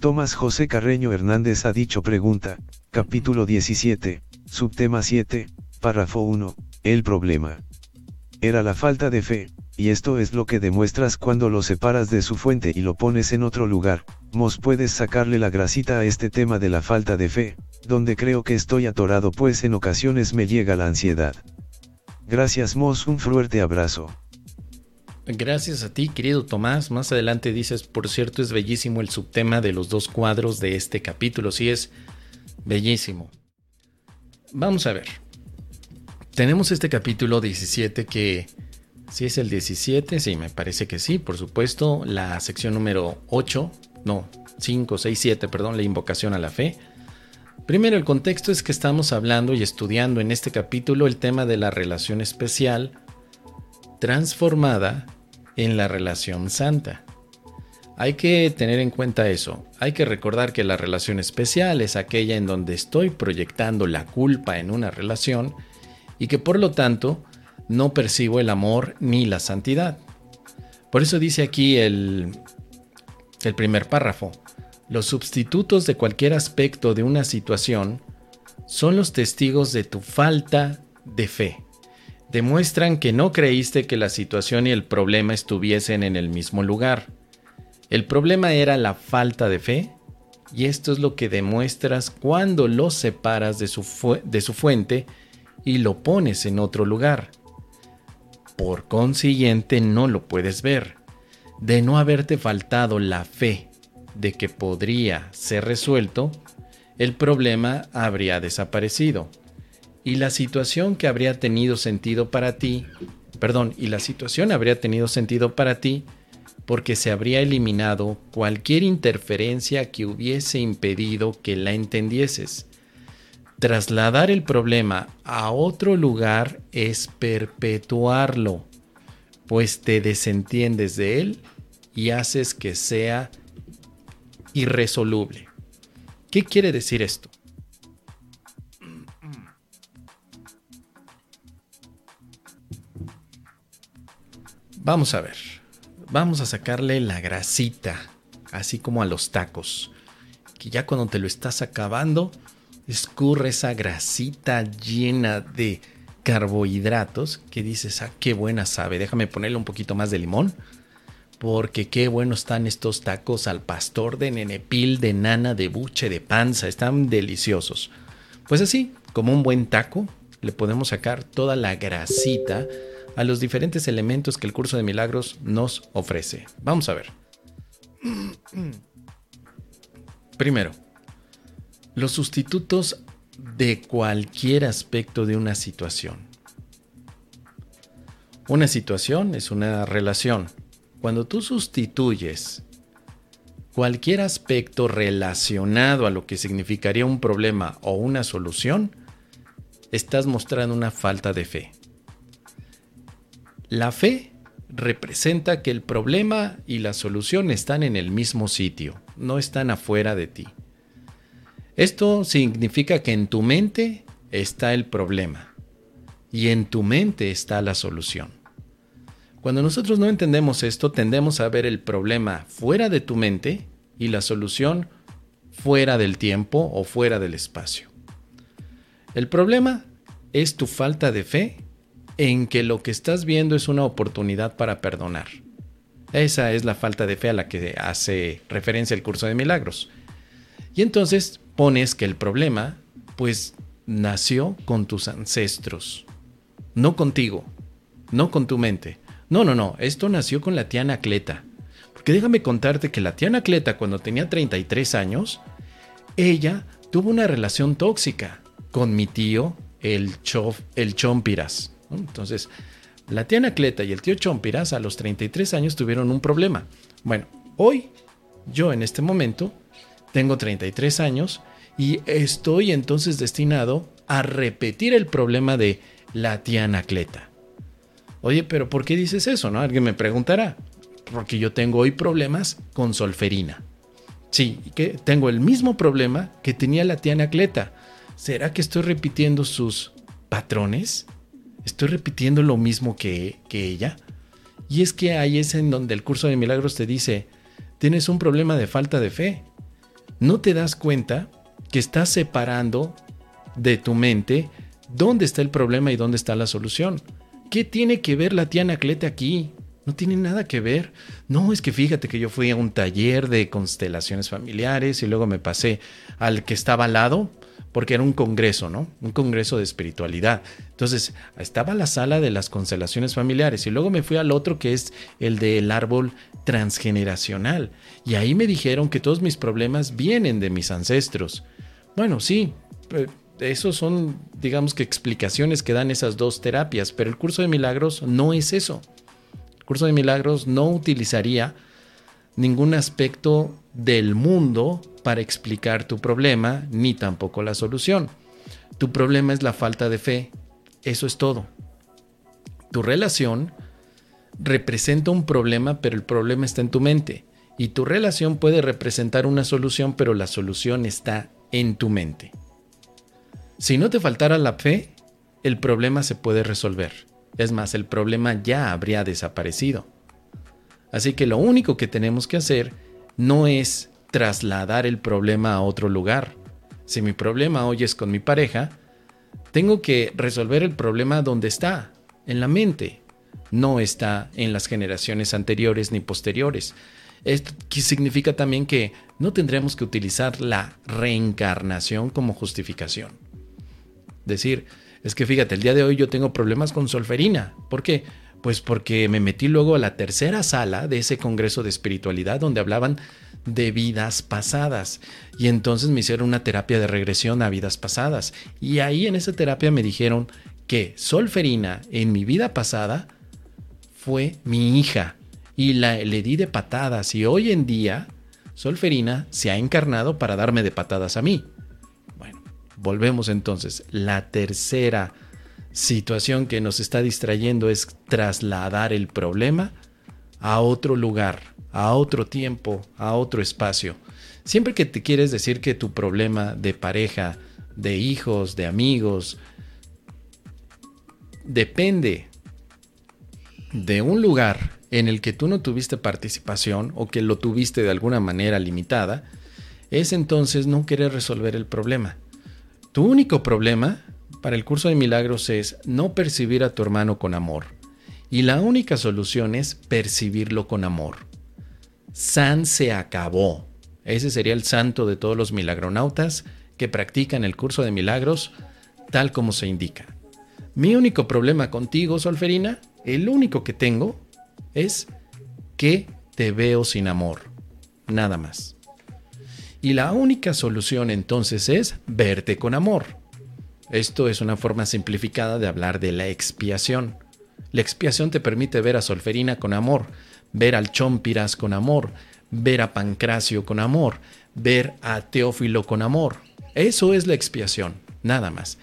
Tomás José Carreño Hernández ha dicho pregunta, capítulo 17, subtema 7, párrafo 1, el problema. Era la falta de fe, y esto es lo que demuestras cuando lo separas de su fuente y lo pones en otro lugar, Mos puedes sacarle la grasita a este tema de la falta de fe, donde creo que estoy atorado pues en ocasiones me llega la ansiedad. Gracias Mos, un fuerte abrazo. Gracias a ti, querido Tomás. Más adelante dices, por cierto, es bellísimo el subtema de los dos cuadros de este capítulo. Sí, es bellísimo. Vamos a ver. Tenemos este capítulo 17 que si es el 17, sí, me parece que sí, por supuesto. La sección número 8, no, 5, 6, 7, perdón, la invocación a la fe. Primero, el contexto es que estamos hablando y estudiando en este capítulo el tema de la relación especial transformada en la relación santa. Hay que tener en cuenta eso. Hay que recordar que la relación especial es aquella en donde estoy proyectando la culpa en una relación y que por lo tanto no percibo el amor ni la santidad. Por eso dice aquí el, primer párrafo. Los sustitutos de cualquier aspecto de una situación son los testigos de tu falta de fe. Demuestran que no creíste que la situación y el problema estuviesen en el mismo lugar. El problema era la falta de fe y esto es lo que demuestras cuando lo separas de su, de su fuente y lo pones en otro lugar. Por consiguiente no lo puedes ver. De no haberte faltado la fe de que podría ser resuelto, el problema habría desaparecido. Y la situación que habría tenido sentido para ti, perdón, y la situación habría tenido sentido para ti porque se habría eliminado cualquier interferencia que hubiese impedido que la entendieses. Trasladar el problema a otro lugar es perpetuarlo, pues te desentiendes de él y haces que sea irresoluble. ¿Qué quiere decir esto? Vamos a ver, vamos a sacarle la grasita, así como a los tacos, que ya cuando te lo estás acabando, escurre esa grasita llena de carbohidratos que dices, ah, qué buena sabe, déjame ponerle un poquito más de limón, porque qué bueno están estos tacos al pastor de nenepil, de nana, de buche, de panza, están deliciosos. Pues así, como un buen taco, le podemos sacar toda la grasita a los diferentes elementos que el curso de milagros nos ofrece. Vamos a ver. Primero, los sustitutos de cualquier aspecto de una situación. Una situación es una relación. Cuando tú sustituyes cualquier aspecto relacionado a lo que significaría un problema o una solución, estás mostrando una falta de fe. La fe representa que el problema y la solución están en el mismo sitio, no están afuera de ti. Esto significa que en tu mente está el problema y en tu mente está la solución. Cuando nosotros no entendemos esto, tendemos a ver el problema fuera de tu mente y la solución fuera del tiempo o fuera del espacio. El problema es tu falta de fe en que lo que estás viendo es una oportunidad para perdonar. Esa es la falta de fe a la que hace referencia el curso de milagros. Y entonces pones que el problema, pues, nació con tus ancestros, no contigo, no con tu mente. No, no, no, esto nació con la tía Anacleta. Porque déjame contarte que la tía Anacleta, cuando tenía 33 años, ella tuvo una relación tóxica con mi tío, el, el Chompiras. Entonces, la tía Anacleta y el tío Chompiras a los 33 años tuvieron un problema. Bueno, hoy, yo en este momento, tengo 33 años y estoy entonces destinado a repetir el problema de la tía Anacleta. Oye, pero ¿por qué dices eso? ¿No? Alguien me preguntará. Porque yo tengo hoy problemas con solferina. Sí, que tengo el mismo problema que tenía la tía Anacleta. ¿Será que estoy repitiendo sus patrones? ¿Estoy repitiendo lo mismo que, que ella? Y es que ahí es en donde el curso de milagros te dice, tienes un problema de falta de fe. No te das cuenta que estás separando de tu mente dónde está el problema y dónde está la solución. ¿Qué tiene que ver la tía Anaclete aquí? No tiene nada que ver. No, es que fíjate que yo fui a un taller de constelaciones familiares y luego me pasé al que estaba al lado, porque era un congreso, ¿no? Un congreso de espiritualidad. Entonces, estaba la sala de las constelaciones familiares y luego me fui al otro que es el del árbol transgeneracional. Y ahí me dijeron que todos mis problemas vienen de mis ancestros. Bueno, sí, esos son, digamos que explicaciones que dan esas dos terapias, pero el curso de milagros no es eso curso de milagros no utilizaría ningún aspecto del mundo para explicar tu problema, ni tampoco la solución. Tu problema es la falta de fe. Eso es todo. Tu relación representa un problema, pero el problema está en tu mente. Y tu relación puede representar una solución, pero la solución está en tu mente. Si no te faltara la fe, el problema se puede resolver. Es más, el problema ya habría desaparecido. Así que lo único que tenemos que hacer no es trasladar el problema a otro lugar. Si mi problema hoy es con mi pareja, tengo que resolver el problema donde está, en la mente. No está en las generaciones anteriores ni posteriores. Esto significa también que no tendremos que utilizar la reencarnación como justificación. Decir, es que fíjate, el día de hoy yo tengo problemas con solferina. ¿Por qué? Pues porque me metí luego a la tercera sala de ese congreso de espiritualidad donde hablaban de vidas pasadas. Y entonces me hicieron una terapia de regresión a vidas pasadas. Y ahí en esa terapia me dijeron que solferina en mi vida pasada fue mi hija. Y la, le di de patadas. Y hoy en día solferina se ha encarnado para darme de patadas a mí. Volvemos entonces. La tercera situación que nos está distrayendo es trasladar el problema a otro lugar, a otro tiempo, a otro espacio. Siempre que te quieres decir que tu problema de pareja, de hijos, de amigos, depende de un lugar en el que tú no tuviste participación o que lo tuviste de alguna manera limitada, es entonces no querer resolver el problema. Tu único problema para el curso de milagros es no percibir a tu hermano con amor. Y la única solución es percibirlo con amor. San se acabó. Ese sería el santo de todos los milagronautas que practican el curso de milagros tal como se indica. Mi único problema contigo, Solferina, el único que tengo, es que te veo sin amor. Nada más. Y la única solución entonces es verte con amor. Esto es una forma simplificada de hablar de la expiación. La expiación te permite ver a Solferina con amor, ver al Chompiras con amor, ver a Pancracio con amor, ver a Teófilo con amor. Eso es la expiación, nada más.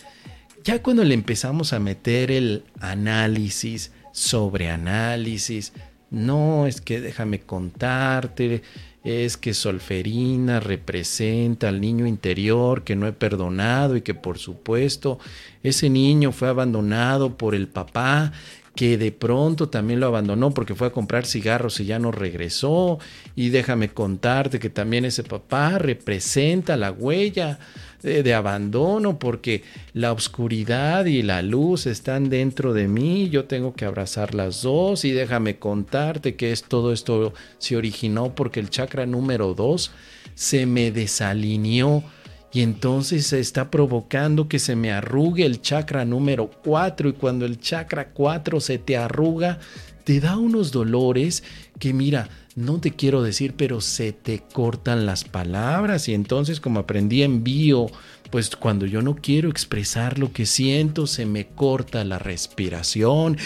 Ya cuando le empezamos a meter el análisis sobre análisis, no es que déjame contarte es que Solferina representa al niño interior que no he perdonado y que por supuesto ese niño fue abandonado por el papá que de pronto también lo abandonó porque fue a comprar cigarros y ya no regresó. Y déjame contarte que también ese papá representa la huella de, abandono porque la oscuridad y la luz están dentro de mí. Yo tengo que abrazar las dos y déjame contarte que es, todo esto se originó porque el chakra número dos se me desalineó y entonces se está provocando que se me arrugue el chakra número 4 y cuando el chakra 4 se te arruga, te da unos dolores que mira, no te quiero decir, pero se te cortan las palabras y entonces como aprendí en bio, pues cuando yo no quiero expresar lo que siento, se me corta la respiración.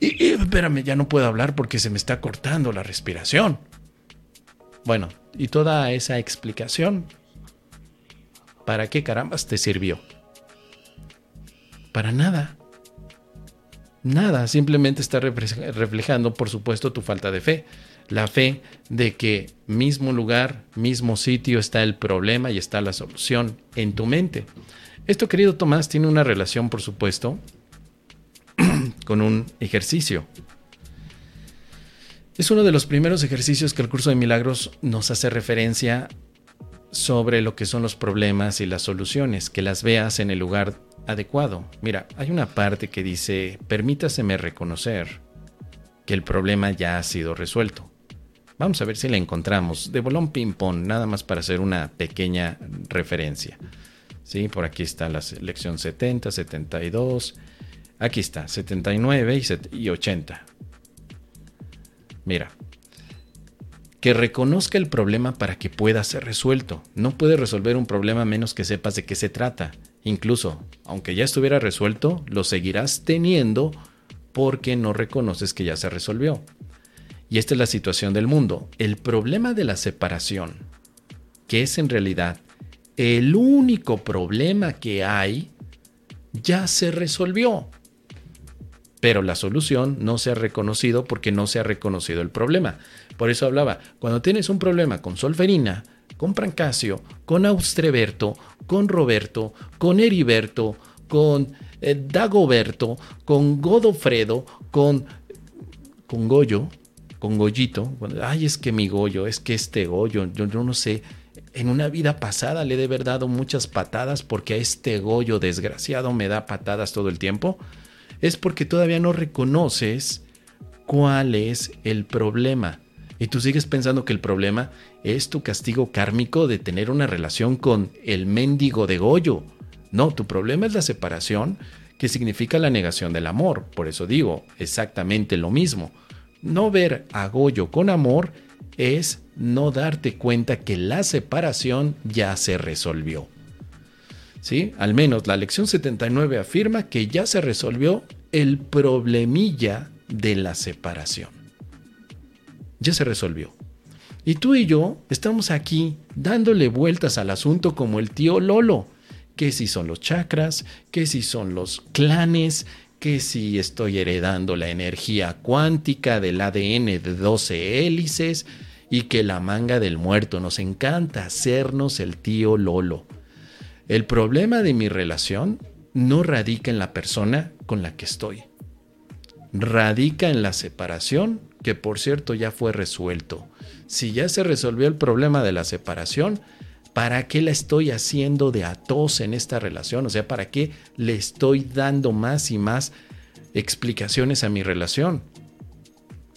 Y, y, espérame, ya no puedo hablar porque se me está cortando la respiración. Bueno, y toda esa explicación ¿Para qué carambas te sirvió? Para nada. Nada, simplemente está reflejando, por supuesto, tu falta de fe. La fe de que mismo lugar, mismo sitio está el problema y está la solución en tu mente. Esto, querido Tomás, tiene una relación, por supuesto, con un ejercicio. Es uno de los primeros ejercicios que el curso de milagros nos hace referencia sobre lo que son los problemas y las soluciones, que las veas en el lugar adecuado. Mira, hay una parte que dice, permítaseme reconocer que el problema ya ha sido resuelto. Vamos a ver si la encontramos. De bolón ping-pong, nada más para hacer una pequeña referencia. Sí, por aquí está la lección 70, 72. Aquí está, 79 y 80. Mira, que reconozca el problema para que pueda ser resuelto. No puede resolver un problema menos que sepas de qué se trata. Incluso, aunque ya estuviera resuelto, lo seguirás teniendo porque no reconoces que ya se resolvió. Y esta es la situación del mundo. El problema de la separación, que es en realidad el único problema que hay, ya se resolvió. Pero la solución no se ha reconocido porque no se ha reconocido el problema. Por eso hablaba, cuando tienes un problema con Solferina, con Prancasio, con Austreberto, con Roberto, con Heriberto, con eh, Dagoberto, con Godofredo, con, con Goyo, con Goyito. Ay, es que mi Goyo, es que este Goyo, yo, yo no sé. En una vida pasada le he de haber dado muchas patadas porque a este Goyo desgraciado me da patadas todo el tiempo. Es porque todavía no reconoces cuál es el problema. Y tú sigues pensando que el problema es tu castigo kármico de tener una relación con el mendigo de Goyo. No, tu problema es la separación, que significa la negación del amor. Por eso digo exactamente lo mismo. No ver a Goyo con amor es no darte cuenta que la separación ya se resolvió. ¿Sí? Al menos la lección 79 afirma que ya se resolvió el problemilla de la separación. Ya se resolvió. Y tú y yo estamos aquí dándole vueltas al asunto como el tío Lolo, que si son los chakras, que si son los clanes, que si estoy heredando la energía cuántica del ADN de 12 hélices y que la manga del muerto nos encanta hacernos el tío Lolo. El problema de mi relación no radica en la persona con la que estoy. Radica en la separación, que por cierto ya fue resuelto. Si ya se resolvió el problema de la separación, ¿para qué la estoy haciendo de atos en esta relación? O sea, ¿para qué le estoy dando más y más explicaciones a mi relación?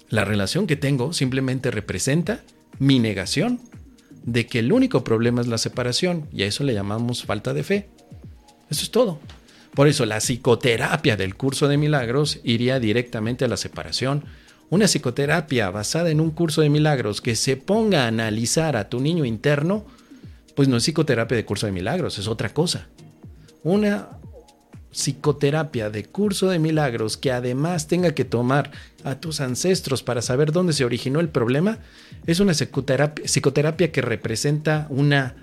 La relación que tengo simplemente representa mi negación de que el único problema es la separación y a eso le llamamos falta de fe. Eso es todo. Por eso la psicoterapia del curso de milagros iría directamente a la separación. Una psicoterapia basada en un curso de milagros que se ponga a analizar a tu niño interno pues no es psicoterapia de curso de milagros, es otra cosa. Una psicoterapia de curso de milagros que además tenga que tomar a tus ancestros para saber dónde se originó el problema, es una psicoterapia, que representa una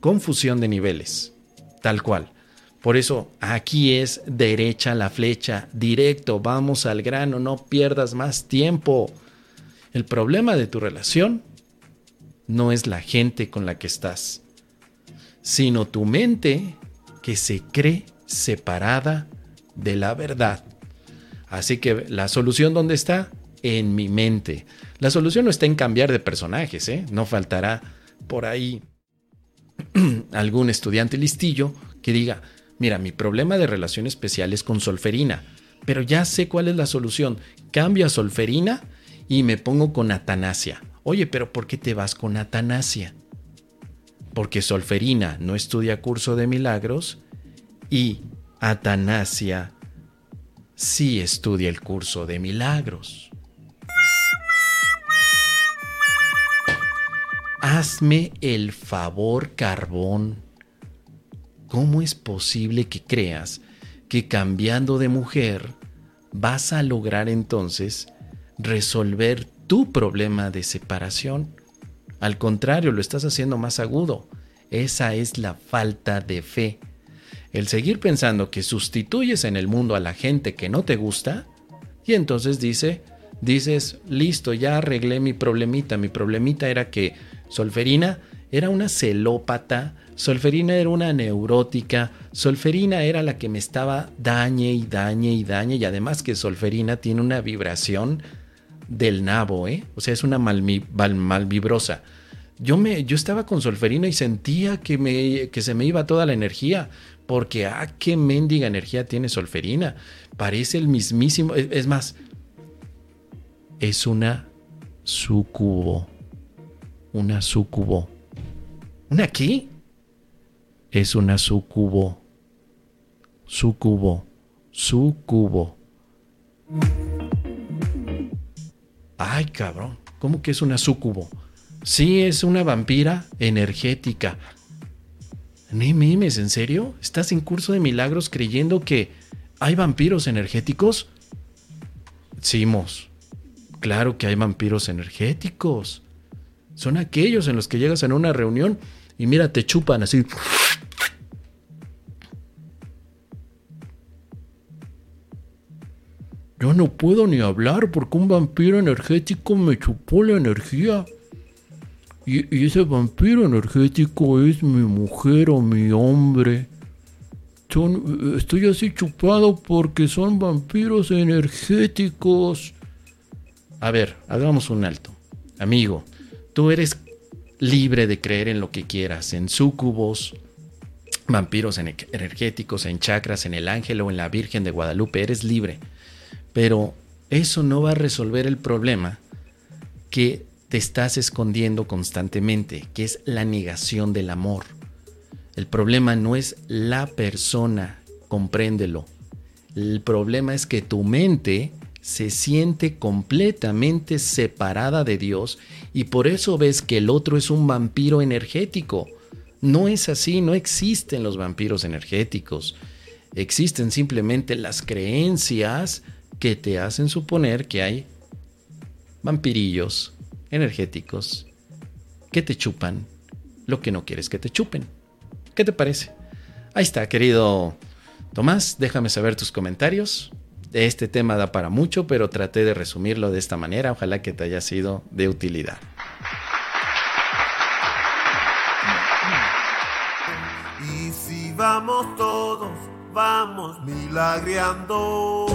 confusión de niveles, tal cual. Por eso aquí es derecha la flecha, directo, vamos al grano, no pierdas más tiempo. El problema de tu relación no es la gente con la que estás sino tu mente que se cree separada de la verdad. Así que la solución ¿dónde está? En mi mente. La solución no está en cambiar de personajes, ¿eh? No faltará por ahí algún estudiante listillo que diga, mira, mi problema de relación especial es con solferina, pero ya sé cuál es la solución. Cambio a solferina y me pongo con Atanasia. Oye, pero ¿por qué te vas con Atanasia? porque Solferina no estudia curso de milagros y Atanasia sí estudia el curso de milagros. Hazme el favor, carbón. ¿Cómo es posible que creas que cambiando de mujer vas a lograr entonces resolver tu problema de separación? Al contrario, lo estás haciendo más agudo. Esa es la falta de fe. El seguir pensando que sustituyes en el mundo a la gente que no te gusta y entonces dice, dices, listo, ya arreglé mi problemita. Mi problemita era que Solferina era una celópata, Solferina era una neurótica, Solferina era la que me estaba dañe y dañe y dañe y además que Solferina tiene una vibración del nabo, ¿eh? O sea, es una malvibrosa. Yo, me, yo estaba con solferino y sentía que, me, que se me iba toda la energía. Porque, ah, qué mendiga energía tiene solferina. Parece el mismísimo. Es, más, es una sucubo. Una sucubo. ¿Una qué? Es una sucubo. Sucubo. Sucubo. Ay, cabrón. ¿Cómo que es una sucubo? Sí, es una vampira energética. No mimes, ¿en serio? ¿Estás en curso de milagros creyendo que hay vampiros energéticos? Simos. Claro que hay vampiros energéticos. Son aquellos en los que llegas en una reunión y mira, te chupan así. Yo no puedo ni hablar porque un vampiro energético me chupó la energía. Y, ese vampiro energético es mi mujer o mi hombre. estoy así chupado porque son vampiros energéticos. A ver, hagamos un alto. Amigo, tú eres libre de creer en lo que quieras, en sucubos, vampiros energéticos, en chakras, en el ángel o en la Virgen de Guadalupe, eres libre. Pero eso no va a resolver el problema que te estás escondiendo constantemente, que es la negación del amor. El problema no es la persona, compréndelo. El problema es que tu mente se siente completamente separada de Dios y por eso ves que el otro es un vampiro energético. No es así, no existen los vampiros energéticos. Existen simplemente las creencias que te hacen suponer que hay vampirillos energéticos que te chupan lo que no quieres que te chupen. ¿Qué te parece? Ahí está, querido Tomás, déjame saber tus comentarios. Este tema da para mucho, pero traté de resumirlo de esta manera. Ojalá que te haya sido de utilidad. Y si vamos todos, vamos milagreando.